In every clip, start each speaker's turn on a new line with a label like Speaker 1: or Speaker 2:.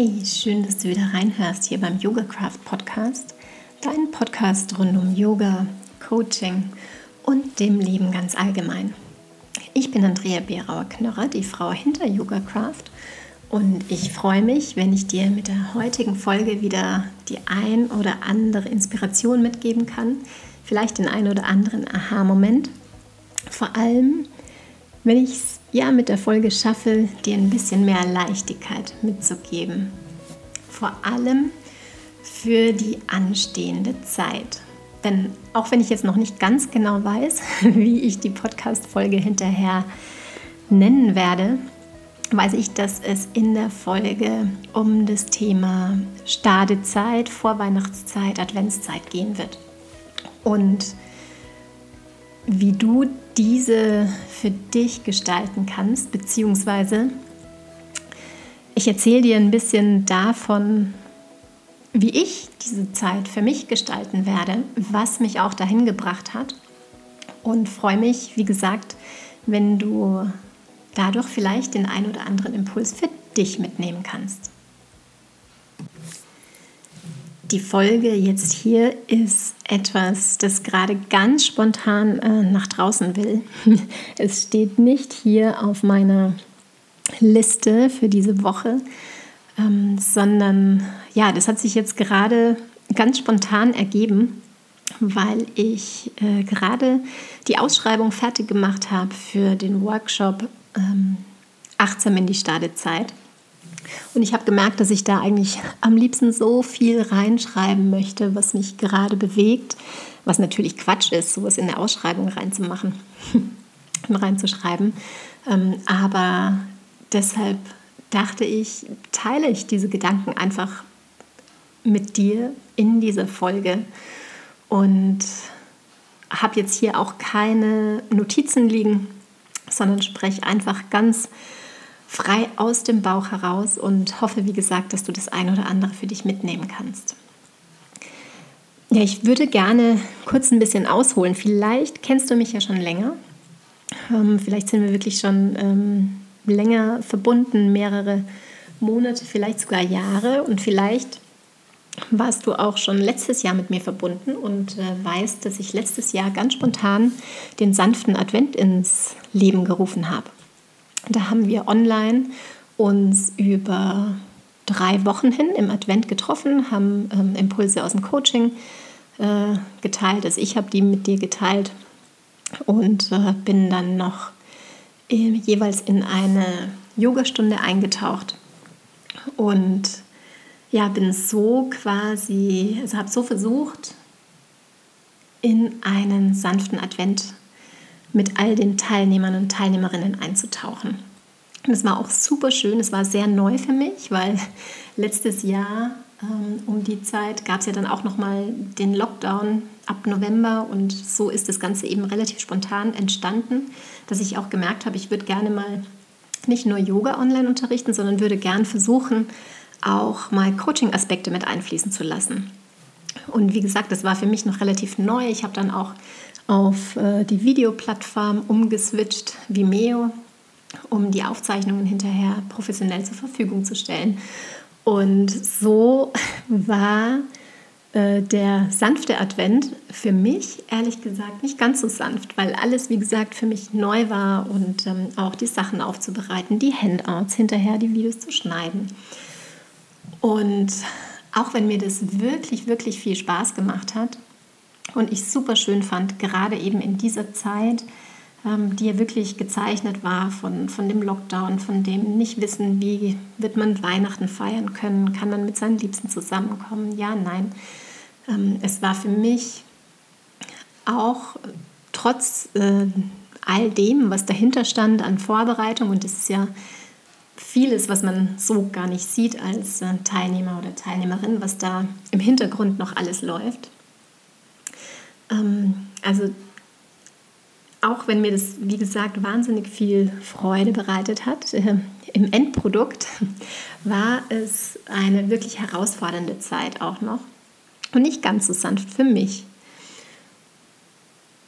Speaker 1: Hi, schön, dass du wieder reinhörst hier beim Yoga Craft Podcast, dein Podcast rund um Yoga, Coaching und dem Leben ganz allgemein. Ich bin Andrea Berauer-Knörrer, die Frau hinter Yoga Craft und ich freue mich, wenn ich dir mit der heutigen Folge wieder die ein oder andere Inspiration mitgeben kann, vielleicht den ein oder anderen Aha-Moment. Vor allem, wenn ich es ja mit der Folge schaffe, dir ein bisschen mehr Leichtigkeit mitzugeben. Vor allem für die anstehende Zeit. Denn auch wenn ich jetzt noch nicht ganz genau weiß, wie ich die Podcast-Folge hinterher nennen werde, weiß ich, dass es in der Folge um das Thema Stadezeit, Vorweihnachtszeit, Adventszeit gehen wird. Und wie du diese für dich gestalten kannst, beziehungsweise ich erzähle dir ein bisschen davon, wie ich diese Zeit für mich gestalten werde, was mich auch dahin gebracht hat und freue mich, wie gesagt, wenn du dadurch vielleicht den ein oder anderen Impuls für dich mitnehmen kannst. Die Folge jetzt hier ist etwas, das gerade ganz spontan äh, nach draußen will. Es steht nicht hier auf meiner Liste für diese Woche, ähm, sondern ja, das hat sich jetzt gerade ganz spontan ergeben, weil ich äh, gerade die Ausschreibung fertig gemacht habe für den Workshop ähm, Achtsam in die Stadezeit. Und ich habe gemerkt, dass ich da eigentlich am liebsten so viel reinschreiben möchte, was mich gerade bewegt, was natürlich Quatsch ist, sowas in der Ausschreibung reinzumachen und reinzuschreiben. Ähm, aber deshalb dachte ich, teile ich diese Gedanken einfach mit dir in dieser Folge und habe jetzt hier auch keine Notizen liegen, sondern spreche einfach ganz frei aus dem Bauch heraus und hoffe, wie gesagt, dass du das ein oder andere für dich mitnehmen kannst. Ja, ich würde gerne kurz ein bisschen ausholen. Vielleicht kennst du mich ja schon länger. Ähm, vielleicht sind wir wirklich schon ähm, länger verbunden, mehrere Monate, vielleicht sogar Jahre. Und vielleicht warst du auch schon letztes Jahr mit mir verbunden und äh, weißt, dass ich letztes Jahr ganz spontan den sanften Advent ins Leben gerufen habe. Da haben wir online uns über drei Wochen hin im Advent getroffen, haben ähm, Impulse aus dem Coaching äh, geteilt. Also ich habe die mit dir geteilt und äh, bin dann noch äh, jeweils in eine Yogastunde eingetaucht und ja, bin so quasi, also habe so versucht, in einen sanften Advent mit all den Teilnehmern und Teilnehmerinnen einzutauchen. Und es war auch super schön, es war sehr neu für mich, weil letztes Jahr ähm, um die Zeit gab es ja dann auch nochmal den Lockdown ab November und so ist das Ganze eben relativ spontan entstanden, dass ich auch gemerkt habe, ich würde gerne mal nicht nur Yoga online unterrichten, sondern würde gern versuchen, auch mal Coaching-Aspekte mit einfließen zu lassen. Und wie gesagt, das war für mich noch relativ neu. Ich habe dann auch auf äh, die Videoplattform umgeswitcht, Vimeo, um die Aufzeichnungen hinterher professionell zur Verfügung zu stellen. Und so war äh, der sanfte Advent für mich ehrlich gesagt nicht ganz so sanft, weil alles, wie gesagt, für mich neu war und ähm, auch die Sachen aufzubereiten, die Handouts hinterher, die Videos zu schneiden. Und auch wenn mir das wirklich, wirklich viel Spaß gemacht hat, und ich super schön fand, gerade eben in dieser Zeit, ähm, die ja wirklich gezeichnet war von, von dem Lockdown, von dem nicht wissen, wie wird man Weihnachten feiern können, kann man mit seinen Liebsten zusammenkommen, ja, nein. Ähm, es war für mich auch trotz äh, all dem, was dahinter stand an Vorbereitung, und das ist ja vieles, was man so gar nicht sieht als äh, Teilnehmer oder Teilnehmerin, was da im Hintergrund noch alles läuft. Ähm, also auch wenn mir das, wie gesagt, wahnsinnig viel Freude bereitet hat, äh, im Endprodukt war es eine wirklich herausfordernde Zeit auch noch und nicht ganz so sanft für mich.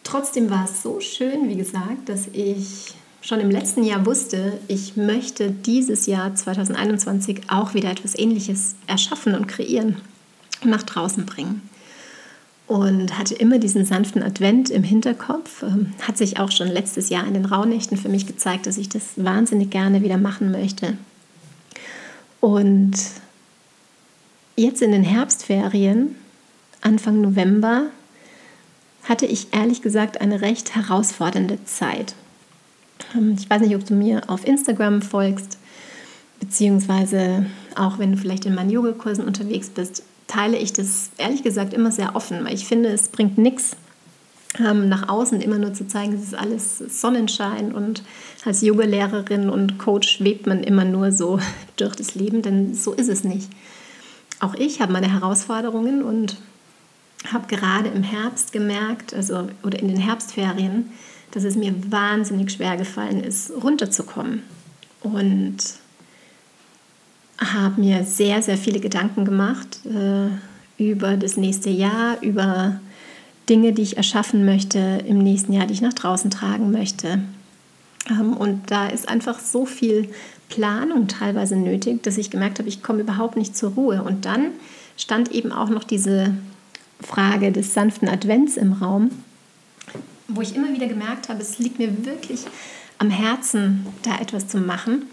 Speaker 1: Trotzdem war es so schön, wie gesagt, dass ich schon im letzten Jahr wusste, ich möchte dieses Jahr 2021 auch wieder etwas Ähnliches erschaffen und kreieren und nach draußen bringen. Und hatte immer diesen sanften Advent im Hinterkopf. Ähm, hat sich auch schon letztes Jahr in den Rauhnächten für mich gezeigt, dass ich das wahnsinnig gerne wieder machen möchte. Und jetzt in den Herbstferien, Anfang November, hatte ich ehrlich gesagt eine recht herausfordernde Zeit. Ähm, ich weiß nicht, ob du mir auf Instagram folgst, beziehungsweise auch wenn du vielleicht in meinen Yogakursen unterwegs bist, teile ich das ehrlich gesagt immer sehr offen, weil ich finde, es bringt nichts, ähm, nach außen immer nur zu zeigen, es ist alles Sonnenschein und als Yogalehrerin und Coach schwebt man immer nur so durch das Leben, denn so ist es nicht. Auch ich habe meine Herausforderungen und habe gerade im Herbst gemerkt, also oder in den Herbstferien, dass es mir wahnsinnig schwer gefallen ist, runterzukommen. Und habe mir sehr, sehr viele Gedanken gemacht äh, über das nächste Jahr, über Dinge, die ich erschaffen möchte im nächsten Jahr, die ich nach draußen tragen möchte. Ähm, und da ist einfach so viel Planung teilweise nötig, dass ich gemerkt habe, ich komme überhaupt nicht zur Ruhe. Und dann stand eben auch noch diese Frage des sanften Advents im Raum wo ich immer wieder gemerkt habe, es liegt mir wirklich am Herzen, da etwas zu machen.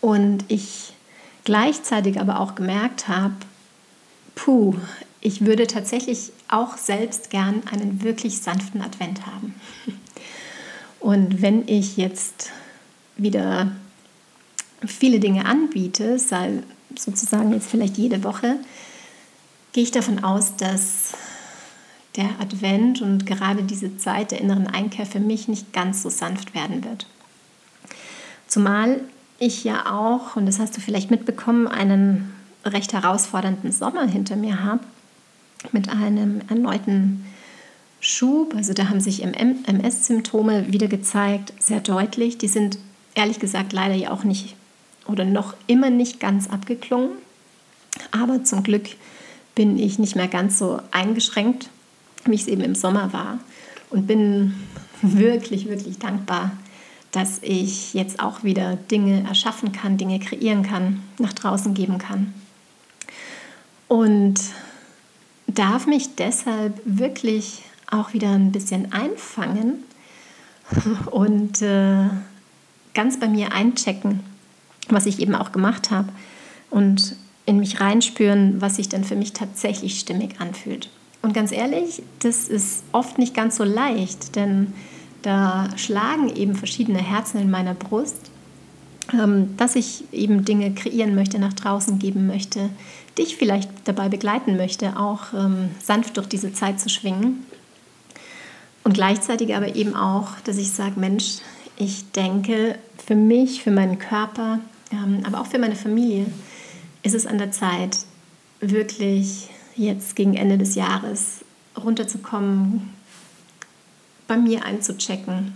Speaker 1: Und ich gleichzeitig aber auch gemerkt habe, puh, ich würde tatsächlich auch selbst gern einen wirklich sanften Advent haben. Und wenn ich jetzt wieder viele Dinge anbiete, sei sozusagen jetzt vielleicht jede Woche, gehe ich davon aus, dass der Advent und gerade diese Zeit der inneren Einkehr für mich nicht ganz so sanft werden wird. Zumal ich ja auch, und das hast du vielleicht mitbekommen, einen recht herausfordernden Sommer hinter mir habe mit einem erneuten Schub. Also da haben sich MS-Symptome wieder gezeigt, sehr deutlich. Die sind ehrlich gesagt leider ja auch nicht oder noch immer nicht ganz abgeklungen. Aber zum Glück bin ich nicht mehr ganz so eingeschränkt wie ich es eben im Sommer war. Und bin wirklich, wirklich dankbar, dass ich jetzt auch wieder Dinge erschaffen kann, Dinge kreieren kann, nach draußen geben kann. Und darf mich deshalb wirklich auch wieder ein bisschen einfangen und äh, ganz bei mir einchecken, was ich eben auch gemacht habe und in mich reinspüren, was sich dann für mich tatsächlich stimmig anfühlt. Und ganz ehrlich, das ist oft nicht ganz so leicht, denn da schlagen eben verschiedene Herzen in meiner Brust, ähm, dass ich eben Dinge kreieren möchte, nach draußen geben möchte, dich vielleicht dabei begleiten möchte, auch ähm, sanft durch diese Zeit zu schwingen. Und gleichzeitig aber eben auch, dass ich sage, Mensch, ich denke, für mich, für meinen Körper, ähm, aber auch für meine Familie ist es an der Zeit, wirklich jetzt gegen Ende des Jahres runterzukommen, bei mir einzuchecken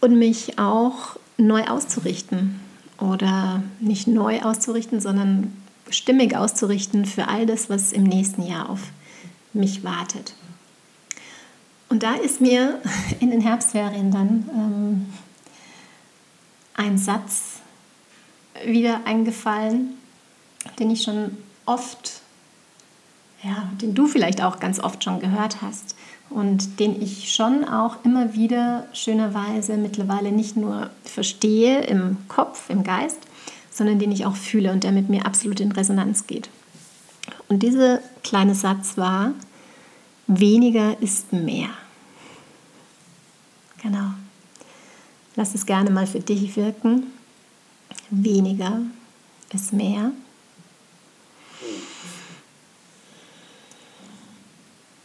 Speaker 1: und mich auch neu auszurichten oder nicht neu auszurichten, sondern stimmig auszurichten für all das, was im nächsten Jahr auf mich wartet. Und da ist mir in den Herbstferien dann ähm, ein Satz wieder eingefallen, den ich schon oft ja, den du vielleicht auch ganz oft schon gehört hast und den ich schon auch immer wieder schönerweise mittlerweile nicht nur verstehe im Kopf, im Geist, sondern den ich auch fühle und der mit mir absolut in Resonanz geht. Und dieser kleine Satz war, weniger ist mehr. Genau. Lass es gerne mal für dich wirken. Weniger ist mehr.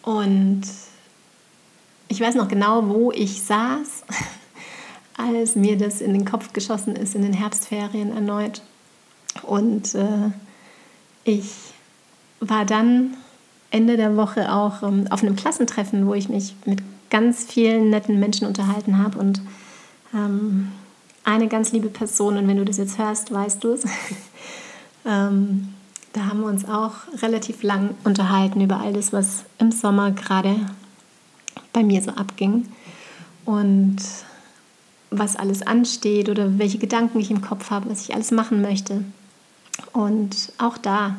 Speaker 1: Und ich weiß noch genau, wo ich saß, als mir das in den Kopf geschossen ist in den Herbstferien erneut. Und äh, ich war dann Ende der Woche auch ähm, auf einem Klassentreffen, wo ich mich mit ganz vielen netten Menschen unterhalten habe und ähm, eine ganz liebe Person, und wenn du das jetzt hörst, weißt du es, ähm, da haben wir uns auch relativ lang unterhalten über all das, was im Sommer gerade bei mir so abging. Und was alles ansteht oder welche Gedanken ich im Kopf habe, was ich alles machen möchte. Und auch da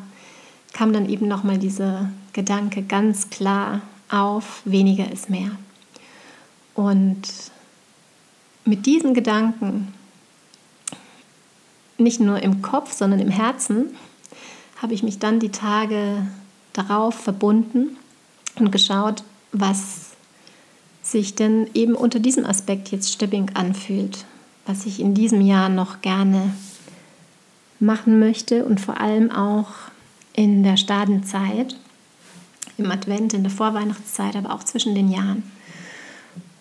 Speaker 1: kam dann eben nochmal dieser Gedanke ganz klar auf, weniger ist mehr. Und mit diesen Gedanken, nicht nur im Kopf, sondern im Herzen, habe ich mich dann die Tage darauf verbunden und geschaut, was sich denn eben unter diesem Aspekt jetzt stimmig anfühlt, was ich in diesem Jahr noch gerne machen möchte und vor allem auch in der Stadenzeit, im Advent, in der Vorweihnachtszeit, aber auch zwischen den Jahren.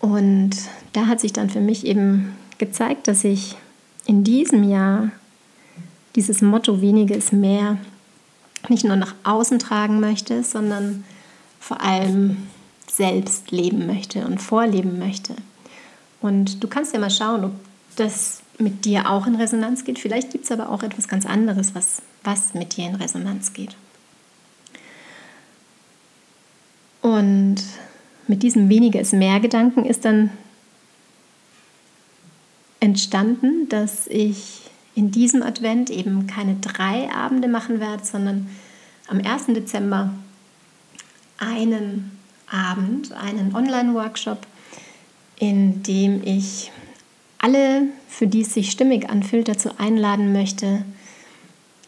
Speaker 1: Und da hat sich dann für mich eben gezeigt, dass ich in diesem Jahr dieses Motto weniger ist mehr nicht nur nach außen tragen möchte, sondern vor allem selbst leben möchte und vorleben möchte. Und du kannst ja mal schauen, ob das mit dir auch in Resonanz geht. Vielleicht gibt es aber auch etwas ganz anderes, was, was mit dir in Resonanz geht. Und mit diesem weniger ist mehr Gedanken ist dann entstanden, dass ich in diesem Advent eben keine drei Abende machen werde, sondern am 1. Dezember einen Abend, einen Online-Workshop, in dem ich alle, für die es sich stimmig anfühlt, dazu einladen möchte,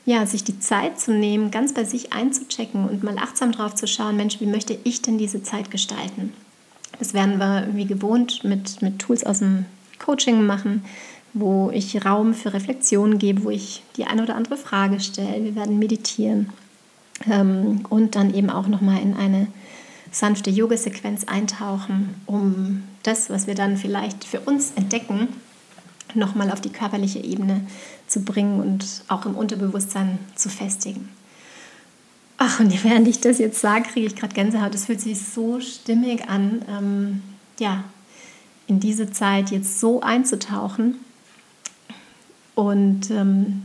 Speaker 1: ja, sich die Zeit zu nehmen, ganz bei sich einzuchecken und mal achtsam drauf zu schauen, Mensch, wie möchte ich denn diese Zeit gestalten? Das werden wir wie gewohnt mit, mit Tools aus dem Coaching machen, wo ich Raum für Reflexion gebe, wo ich die eine oder andere Frage stelle. Wir werden meditieren ähm, und dann eben auch nochmal in eine sanfte Yoga-Sequenz eintauchen, um das, was wir dann vielleicht für uns entdecken, nochmal auf die körperliche Ebene zu bringen und auch im Unterbewusstsein zu festigen. Ach, und während ich das jetzt sage, kriege ich gerade Gänsehaut. Es fühlt sich so stimmig an, ähm, ja, in diese Zeit jetzt so einzutauchen und ähm,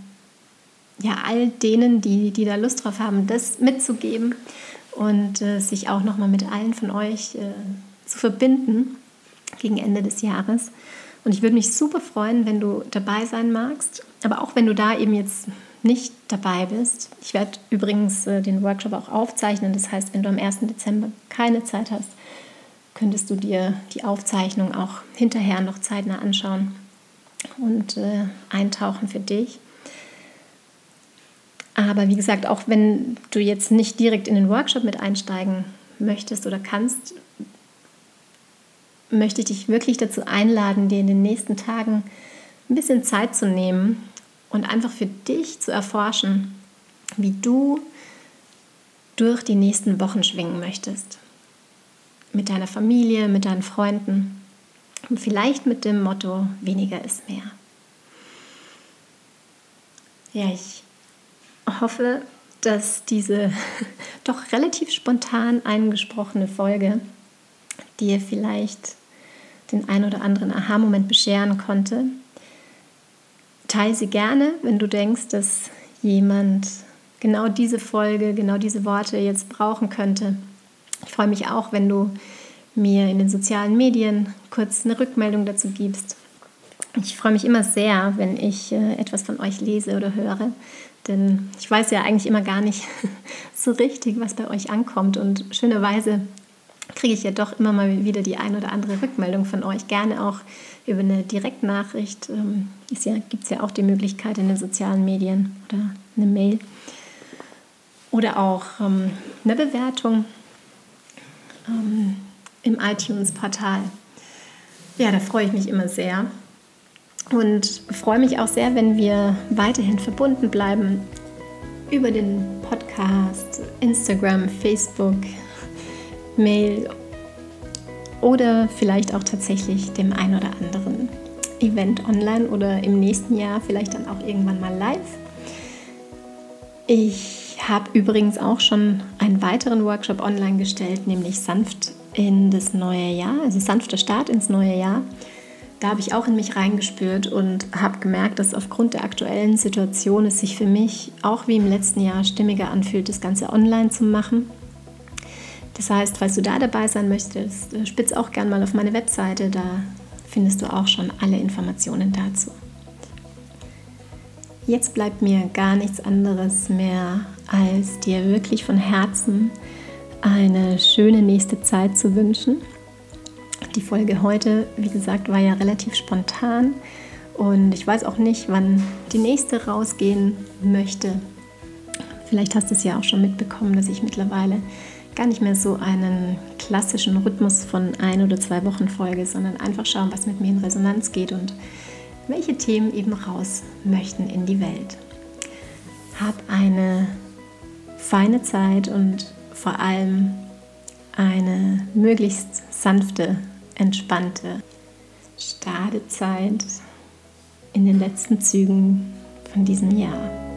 Speaker 1: ja, all denen, die, die da Lust drauf haben, das mitzugeben und äh, sich auch nochmal mit allen von euch äh, zu verbinden gegen Ende des Jahres. Und ich würde mich super freuen, wenn du dabei sein magst, aber auch wenn du da eben jetzt nicht dabei bist. Ich werde übrigens äh, den Workshop auch aufzeichnen. Das heißt, wenn du am 1. Dezember keine Zeit hast, könntest du dir die Aufzeichnung auch hinterher noch zeitnah anschauen und äh, eintauchen für dich. Aber wie gesagt, auch wenn du jetzt nicht direkt in den Workshop mit einsteigen möchtest oder kannst, möchte ich dich wirklich dazu einladen, dir in den nächsten Tagen ein bisschen Zeit zu nehmen und einfach für dich zu erforschen, wie du durch die nächsten Wochen schwingen möchtest. Mit deiner Familie, mit deinen Freunden und vielleicht mit dem Motto, weniger ist mehr. Ja, ich hoffe, dass diese doch relativ spontan eingesprochene Folge dir vielleicht den ein oder anderen Aha-Moment bescheren konnte. Teile sie gerne, wenn du denkst, dass jemand genau diese Folge, genau diese Worte jetzt brauchen könnte. Ich freue mich auch, wenn du mir in den sozialen Medien kurz eine Rückmeldung dazu gibst. Ich freue mich immer sehr, wenn ich äh, etwas von euch lese oder höre. Denn ich weiß ja eigentlich immer gar nicht so richtig, was bei euch ankommt. Und schönerweise kriege ich ja doch immer mal wieder die ein oder andere Rückmeldung von euch. Gerne auch über eine Direktnachricht. Ähm, ja, Gibt es ja auch die Möglichkeit in den sozialen Medien oder eine Mail. Oder auch ähm, eine Bewertung ähm, im iTunes-Portal. Ja, da freue ich mich immer sehr und freue mich auch sehr, wenn wir weiterhin verbunden bleiben über den Podcast, Instagram, Facebook, Mail oder vielleicht auch tatsächlich dem ein oder anderen Event online oder im nächsten Jahr vielleicht dann auch irgendwann mal live. Ich habe übrigens auch schon einen weiteren Workshop online gestellt, nämlich sanft in das neue Jahr, also sanfter Start ins neue Jahr da habe ich auch in mich reingespürt und habe gemerkt, dass aufgrund der aktuellen Situation es sich für mich auch wie im letzten Jahr stimmiger anfühlt, das Ganze online zu machen. Das heißt, falls du da dabei sein möchtest, äh, spitz auch gerne mal auf meine Webseite, da findest du auch schon alle Informationen dazu. Jetzt bleibt mir gar nichts anderes mehr, als dir wirklich von Herzen eine schöne nächste Zeit zu wünschen. Die Folge heute, wie gesagt, war ja relativ spontan und ich weiß auch nicht, wann die nächste rausgehen möchte. Vielleicht hast du es ja auch schon mitbekommen, dass ich mittlerweile gar nicht mehr so einen klassischen Rhythmus von ein oder zwei Wochen folge, sondern einfach schauen, was mit mir in Resonanz geht und welche Themen eben raus möchten in die Welt. Hab eine feine Zeit und vor allem eine möglichst sanfte, entspannte Stadezeit in den letzten Zügen von diesem Jahr.